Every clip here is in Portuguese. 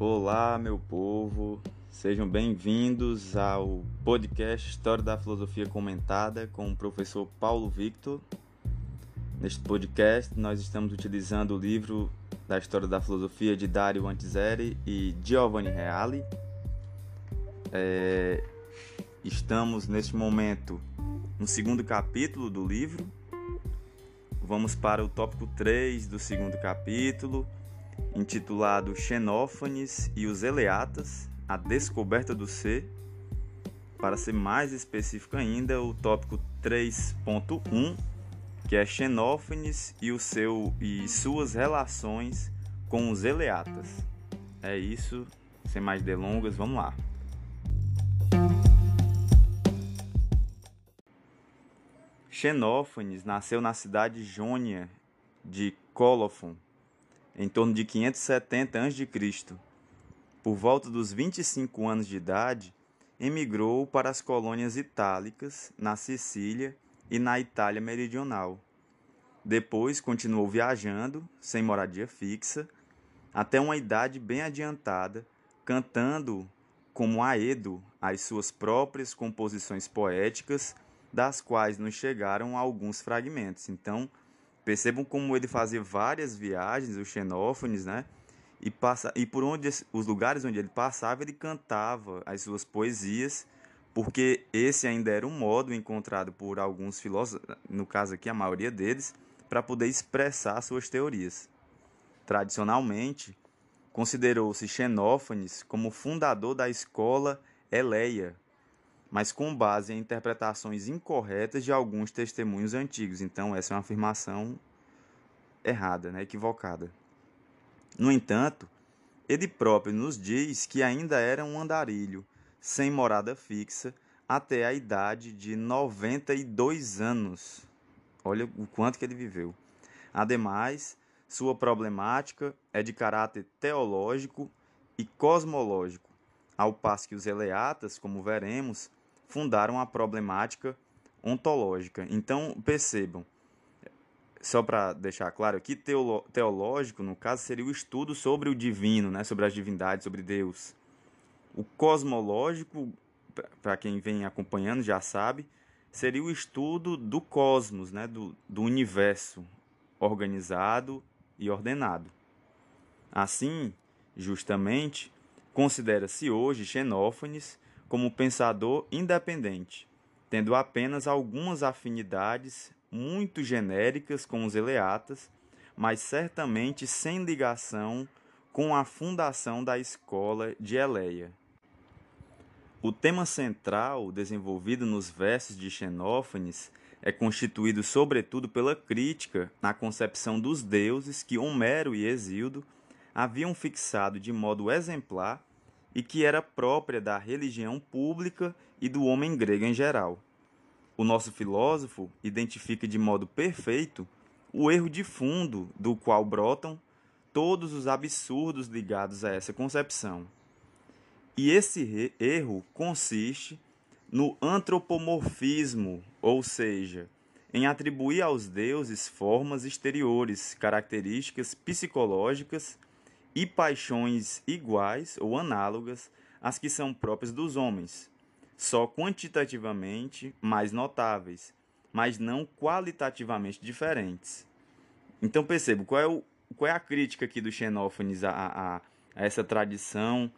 Olá, meu povo, sejam bem-vindos ao podcast História da Filosofia Comentada com o professor Paulo Victor. Neste podcast, nós estamos utilizando o livro da História da Filosofia de Dario Antiseri e Giovanni Reale. É, estamos neste momento no segundo capítulo do livro. Vamos para o tópico 3 do segundo capítulo intitulado Xenófanes e os Eleatas, a descoberta do ser. Para ser mais específico ainda, o tópico 3.1, que é Xenófanes e, o seu, e suas relações com os Eleatas. É isso, sem mais delongas, vamos lá. Xenófanes nasceu na cidade jônia de Colofon, em torno de 570 a.C. Por volta dos 25 anos de idade, emigrou para as colônias itálicas, na Sicília e na Itália meridional. Depois continuou viajando, sem moradia fixa, até uma idade bem adiantada, cantando como aedo as suas próprias composições poéticas, das quais nos chegaram alguns fragmentos. Então, Percebam como ele fazia várias viagens, o Xenófanes, né? E, passa, e por onde os lugares onde ele passava, ele cantava as suas poesias, porque esse ainda era um modo encontrado por alguns filósofos, no caso aqui a maioria deles, para poder expressar suas teorias. Tradicionalmente, considerou-se Xenófanes como fundador da escola Eleia, mas com base em interpretações incorretas de alguns testemunhos antigos. Então, essa é uma afirmação errada, né? equivocada. No entanto, ele próprio nos diz que ainda era um andarilho, sem morada fixa, até a idade de 92 anos. Olha o quanto que ele viveu. Ademais, sua problemática é de caráter teológico e cosmológico, ao passo que os eleatas, como veremos, fundaram a problemática ontológica. Então, percebam, só para deixar claro aqui, teológico, no caso, seria o estudo sobre o divino, né, sobre as divindades, sobre Deus. O cosmológico, para quem vem acompanhando já sabe, seria o estudo do cosmos, né, do, do universo organizado e ordenado. Assim, justamente, considera-se hoje Xenófanes como pensador independente, tendo apenas algumas afinidades muito genéricas com os eleatas, mas certamente sem ligação com a fundação da escola de Eleia. O tema central desenvolvido nos versos de Xenófanes é constituído sobretudo pela crítica na concepção dos deuses que Homero e Exildo haviam fixado de modo exemplar e que era própria da religião pública e do homem grego em geral. O nosso filósofo identifica de modo perfeito o erro de fundo do qual brotam todos os absurdos ligados a essa concepção. E esse erro consiste no antropomorfismo, ou seja, em atribuir aos deuses formas exteriores, características psicológicas e paixões iguais ou análogas às que são próprias dos homens, só quantitativamente mais notáveis, mas não qualitativamente diferentes. Então percebo qual é, o, qual é a crítica aqui do Xenófanes a, a, a essa tradição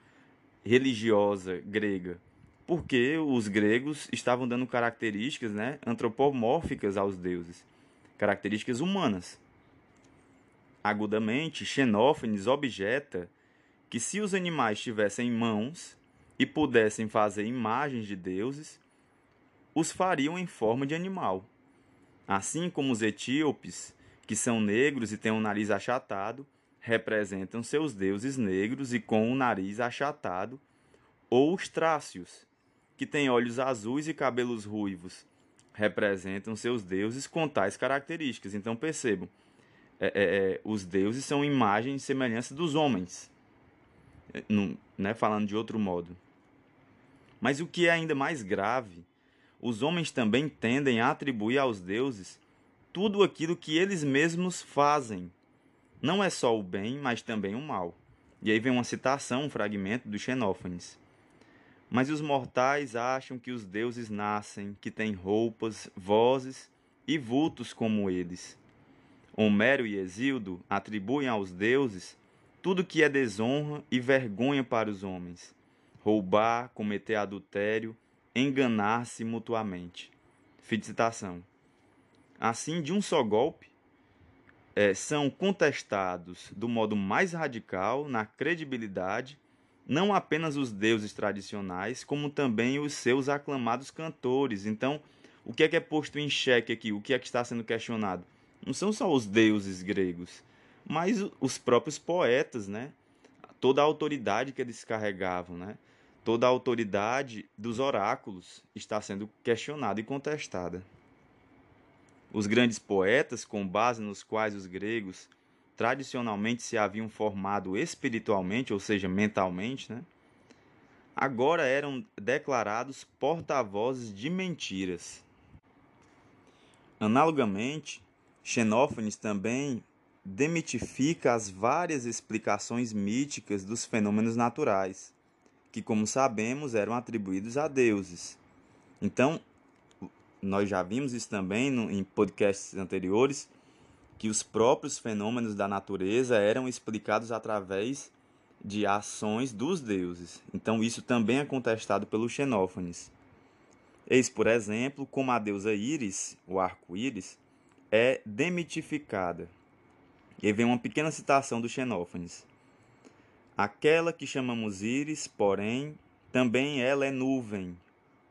religiosa grega. Porque os gregos estavam dando características né, antropomórficas aos deuses, características humanas. Agudamente, Xenófanes objeta que se os animais tivessem mãos e pudessem fazer imagens de deuses, os fariam em forma de animal. Assim como os etíopes, que são negros e têm um nariz achatado, representam seus deuses negros e com o nariz achatado, ou os trácios, que têm olhos azuis e cabelos ruivos, representam seus deuses com tais características. Então percebam, é, é, é, os deuses são imagem e semelhança dos homens, é, no, né, falando de outro modo. Mas o que é ainda mais grave, os homens também tendem a atribuir aos deuses tudo aquilo que eles mesmos fazem. Não é só o bem, mas também o mal. E aí vem uma citação, um fragmento do Xenófanes. Mas os mortais acham que os deuses nascem, que têm roupas, vozes e vultos como eles. Homero e Exildo atribuem aos deuses tudo que é desonra e vergonha para os homens: roubar, cometer adultério, enganar-se mutuamente. Fim de citação. Assim, de um só golpe, é, são contestados do modo mais radical na credibilidade não apenas os deuses tradicionais, como também os seus aclamados cantores. Então, o que é que é posto em xeque aqui? O que é que está sendo questionado? Não são só os deuses gregos, mas os próprios poetas, né? Toda a autoridade que eles carregavam, né? Toda a autoridade dos oráculos está sendo questionada e contestada. Os grandes poetas, com base nos quais os gregos tradicionalmente se haviam formado espiritualmente, ou seja, mentalmente, né? agora eram declarados porta-vozes de mentiras. Analogamente, Xenófanes também demitifica as várias explicações míticas dos fenômenos naturais, que, como sabemos, eram atribuídos a deuses. Então, nós já vimos isso também no, em podcasts anteriores, que os próprios fenômenos da natureza eram explicados através de ações dos deuses. Então isso também é contestado pelo Xenófanes. Eis, por exemplo, como a deusa Íris, o arco-íris, é demitificada. E aí vem uma pequena citação do Xenófanes. Aquela que chamamos Íris, porém, também ela é nuvem,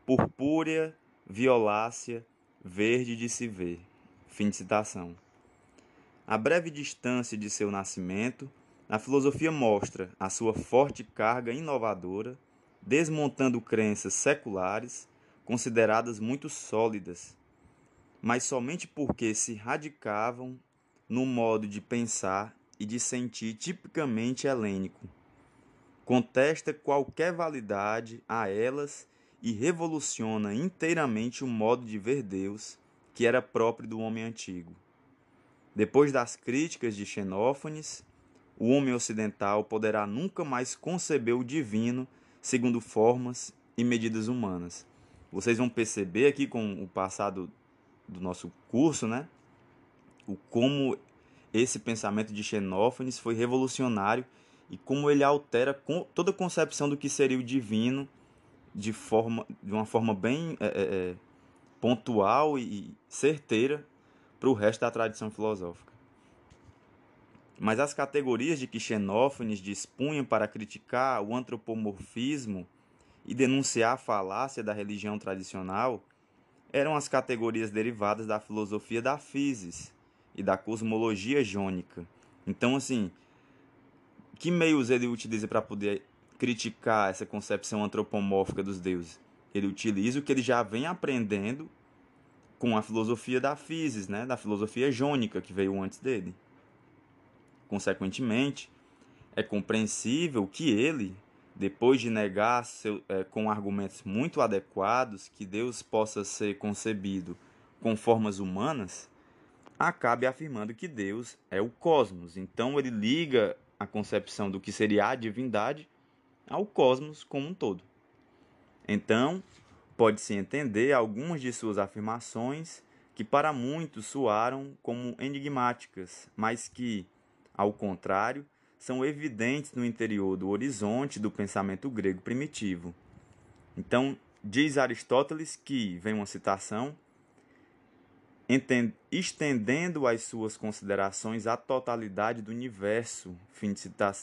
purpúrea, violácea, verde de se ver. Fim de citação. A breve distância de seu nascimento, a filosofia mostra a sua forte carga inovadora, desmontando crenças seculares consideradas muito sólidas, mas somente porque se radicavam no modo de pensar e de sentir tipicamente helênico. Contesta qualquer validade a elas e revoluciona inteiramente o modo de ver Deus que era próprio do homem antigo. Depois das críticas de Xenófanes, o homem ocidental poderá nunca mais conceber o divino segundo formas e medidas humanas. Vocês vão perceber aqui com o passado do nosso curso, né? O como esse pensamento de Xenófanes foi revolucionário e como ele altera toda a concepção do que seria o divino de forma de uma forma bem é, é, pontual e certeira para o resto da tradição filosófica. Mas as categorias de que Xenófanes dispunha para criticar o antropomorfismo e denunciar a falácia da religião tradicional eram as categorias derivadas da filosofia da physis e da cosmologia jônica. Então, assim, que meios ele utiliza para poder criticar essa concepção antropomórfica dos deuses? Ele utiliza o que ele já vem aprendendo com a filosofia da physis, né, da filosofia jônica que veio antes dele. Consequentemente, é compreensível que ele, depois de negar seu, é, com argumentos muito adequados que Deus possa ser concebido com formas humanas, acabe afirmando que Deus é o cosmos. Então ele liga a concepção do que seria a divindade ao cosmos como um todo. Então, Pode-se entender algumas de suas afirmações que para muitos soaram como enigmáticas, mas que, ao contrário, são evidentes no interior do horizonte do pensamento grego primitivo. Então, diz Aristóteles que, vem uma citação, estendendo as suas considerações à totalidade do universo, fim de citar,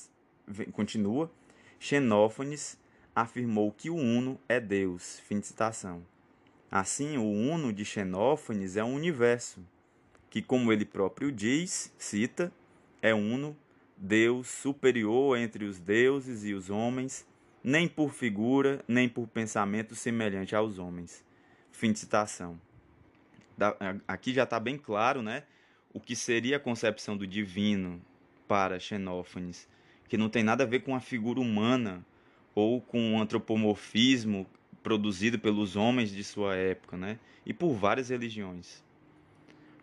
continua, Xenófanes afirmou que o Uno é Deus. Fim de citação. Assim, o Uno de Xenófanes é um universo, que, como ele próprio diz, cita, é uno, Deus superior entre os deuses e os homens, nem por figura, nem por pensamento semelhante aos homens. Fim de citação. Aqui já está bem claro né, o que seria a concepção do divino para Xenófanes, que não tem nada a ver com a figura humana ou com o antropomorfismo produzido pelos homens de sua época, né? e por várias religiões.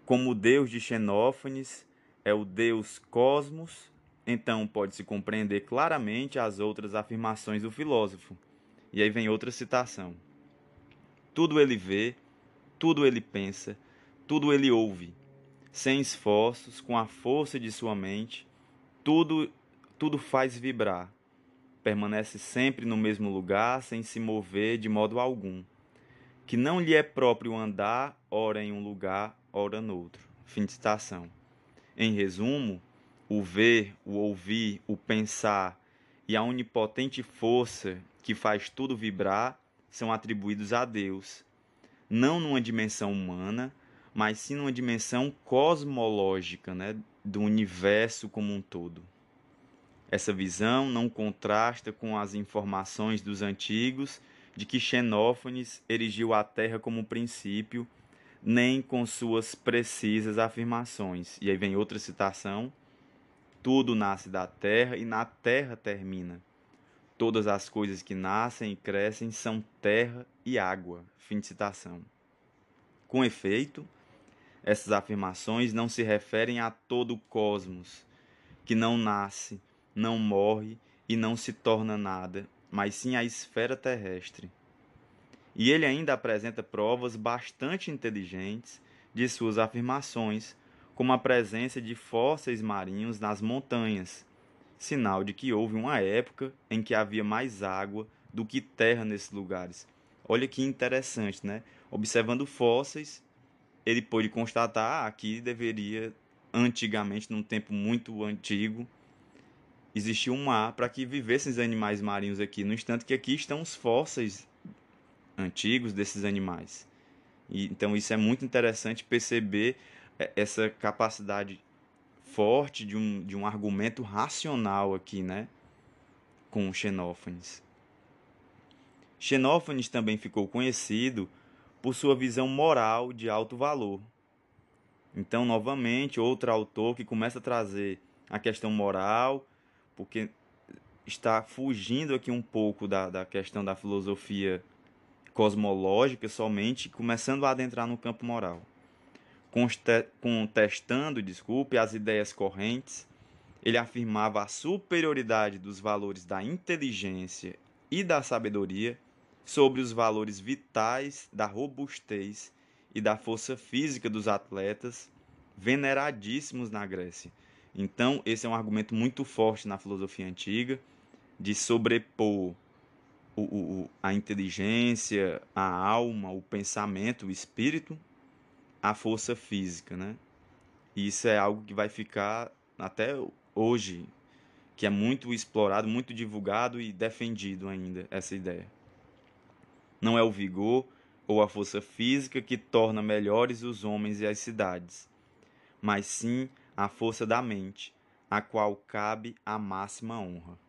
Como o deus de Xenófanes é o deus Cosmos, então pode-se compreender claramente as outras afirmações do filósofo. E aí vem outra citação. Tudo ele vê, tudo ele pensa, tudo ele ouve. Sem esforços, com a força de sua mente, tudo tudo faz vibrar. Permanece sempre no mesmo lugar, sem se mover de modo algum. Que não lhe é próprio andar, ora em um lugar, ora noutro. Fim de citação. Em resumo, o ver, o ouvir, o pensar e a onipotente força que faz tudo vibrar são atribuídos a Deus, não numa dimensão humana, mas sim numa dimensão cosmológica, né, do universo como um todo. Essa visão não contrasta com as informações dos antigos de que Xenófanes erigiu a Terra como princípio, nem com suas precisas afirmações. E aí vem outra citação: tudo nasce da terra e na terra termina. Todas as coisas que nascem e crescem são terra e água. Fim de citação. Com efeito, essas afirmações não se referem a todo o cosmos, que não nasce, não morre e não se torna nada, mas sim à esfera terrestre. E ele ainda apresenta provas bastante inteligentes de suas afirmações, como a presença de fósseis marinhos nas montanhas, sinal de que houve uma época em que havia mais água do que terra nesses lugares. Olha que interessante, né? Observando fósseis, ele pôde constatar que deveria, antigamente, num tempo muito antigo, existir um mar para que vivessem os animais marinhos aqui. No instante que aqui estão os fósseis antigos desses animais. E, então isso é muito interessante perceber essa capacidade forte de um, de um argumento racional aqui, né? Com Xenófanes. Xenófanes também ficou conhecido por sua visão moral de alto valor. Então, novamente, outro autor que começa a trazer a questão moral, porque está fugindo aqui um pouco da, da questão da filosofia cosmológica somente, começando a adentrar no campo moral contestando, desculpe, as ideias correntes, ele afirmava a superioridade dos valores da inteligência e da sabedoria sobre os valores vitais da robustez e da força física dos atletas veneradíssimos na Grécia. Então, esse é um argumento muito forte na filosofia antiga de sobrepor o, o, a inteligência, a alma, o pensamento, o espírito a força física, né? E isso é algo que vai ficar até hoje, que é muito explorado, muito divulgado e defendido ainda essa ideia. Não é o vigor ou a força física que torna melhores os homens e as cidades, mas sim a força da mente, a qual cabe a máxima honra.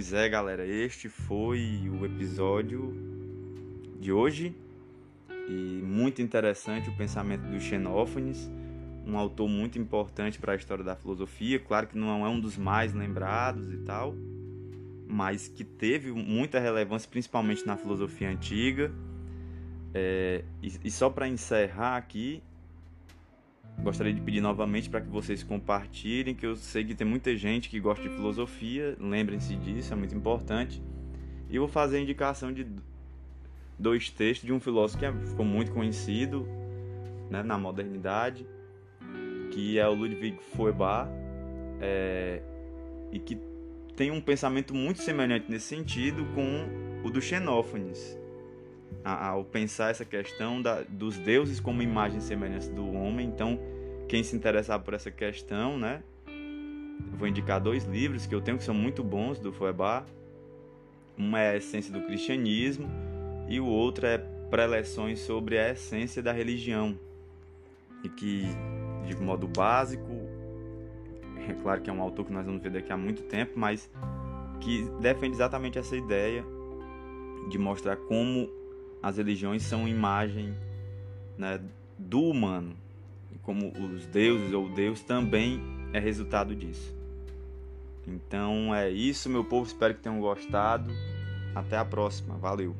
Pois é, galera, este foi o episódio de hoje e muito interessante o pensamento do Xenófanes, um autor muito importante para a história da filosofia. Claro que não é um dos mais lembrados e tal, mas que teve muita relevância, principalmente na filosofia antiga. É, e, e só para encerrar aqui, Gostaria de pedir novamente para que vocês compartilhem, que eu sei que tem muita gente que gosta de filosofia, lembrem-se disso, é muito importante. E vou fazer a indicação de dois textos de um filósofo que é, ficou muito conhecido né, na modernidade, que é o Ludwig Feuerbach, é, e que tem um pensamento muito semelhante nesse sentido com o do Xenófanes, ao pensar essa questão da, dos deuses como imagem e semelhança do homem. Então, quem se interessar por essa questão, né? Vou indicar dois livros que eu tenho que são muito bons do Feuerbach. Um é a essência do cristianismo e o outro é preleções sobre a essência da religião. E que, de modo básico, é claro que é um autor que nós vamos ver daqui a muito tempo, mas que defende exatamente essa ideia de mostrar como as religiões são imagem né, do humano, como os deuses ou Deus também é resultado disso. Então é isso, meu povo. Espero que tenham gostado. Até a próxima. Valeu!